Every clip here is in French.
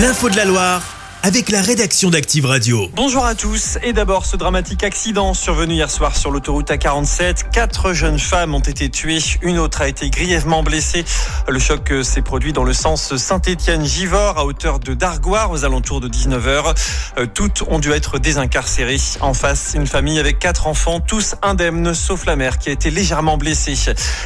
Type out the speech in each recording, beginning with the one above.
L'info de la Loire avec la rédaction d'Active Radio. Bonjour à tous. Et d'abord, ce dramatique accident survenu hier soir sur l'autoroute A47. Quatre jeunes femmes ont été tuées. Une autre a été grièvement blessée. Le choc s'est produit dans le sens Saint-Étienne-Givors à hauteur de Dargoire aux alentours de 19h. Euh, toutes ont dû être désincarcérées. En face, une famille avec quatre enfants, tous indemnes, sauf la mère qui a été légèrement blessée.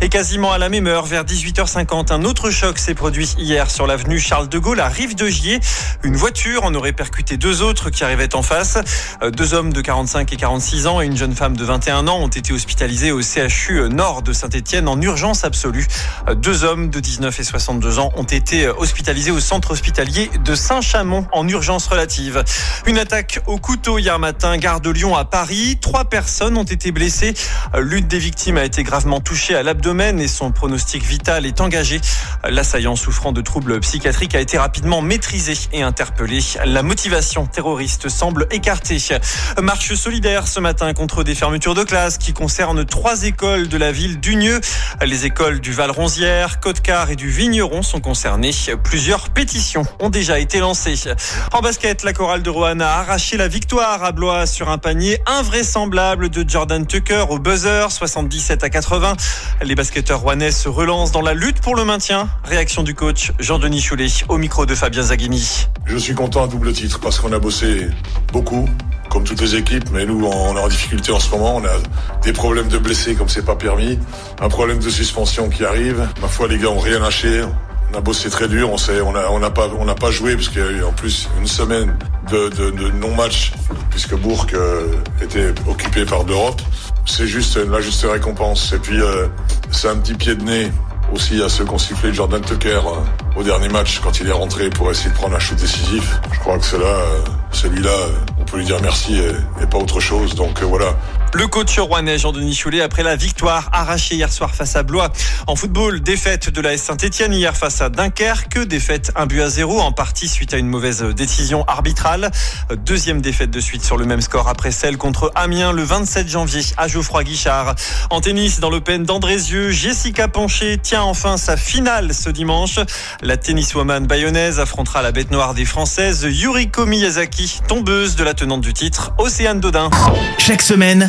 Et quasiment à la même heure, vers 18h50, un autre choc s'est produit hier sur l'avenue Charles de Gaulle à Rive de Gier. Une voiture en aurait deux autres qui arrivaient en face. Euh, deux hommes de 45 et 46 ans et une jeune femme de 21 ans ont été hospitalisés au CHU nord de Saint-Etienne en urgence absolue. Euh, deux hommes de 19 et 62 ans ont été hospitalisés au centre hospitalier de Saint-Chamond en urgence relative. Une attaque au couteau hier matin, gare de Lyon à Paris. Trois personnes ont été blessées. Euh, l'une des victimes a été gravement touchée à l'abdomen et son pronostic vital est engagé. L'assaillant souffrant de troubles psychiatriques a été rapidement maîtrisé et interpellé la motivation terroriste semble écartée. Marche solidaire ce matin contre des fermetures de classes qui concernent trois écoles de la ville d'Unieux. Les écoles du Val-Ronzière, Côte-Car et du Vigneron sont concernées. Plusieurs pétitions ont déjà été lancées. En basket, la chorale de Roanne a arraché la victoire à Blois sur un panier invraisemblable de Jordan Tucker au buzzer, 77 à 80. Les basketteurs rouennais se relancent dans la lutte pour le maintien. Réaction du coach Jean-Denis Choulet au micro de Fabien Zaghini. Je suis content double titre parce qu'on a bossé beaucoup, comme toutes les équipes, mais nous, on est en difficulté en ce moment. On a des problèmes de blessés comme c'est pas permis, un problème de suspension qui arrive. Ma foi, les gars ont rien lâché. On a bossé très dur, on sait, on a, on n'a pas, on n'a pas joué parce qu'il y a eu en plus une semaine de non-match puisque Bourg euh, était occupé par d'Europe. C'est juste la juste récompense. Et puis euh, c'est un petit pied de nez aussi à ceux qui ont sifflé Jordan Tucker euh, au dernier match quand il est rentré pour essayer de prendre un shoot décisif. Je crois que là, celui-là, on peut lui dire merci et, et pas autre chose. Donc voilà, le coach rouennais Jean-Denis Choulet après la victoire arrachée hier soir face à Blois. En football, défaite de la S Saint-Etienne hier face à Dunkerque. Défaite un but à zéro en partie suite à une mauvaise décision arbitrale. Deuxième défaite de suite sur le même score après celle contre Amiens le 27 janvier à Geoffroy Guichard. En tennis, dans l'Open d'Andrézieux, Jessica Pancher tient enfin sa finale ce dimanche. La tenniswoman bayonnaise affrontera la bête noire des Françaises Yuriko Miyazaki, tombeuse de la tenante du titre, Océane Dodin. Chaque semaine,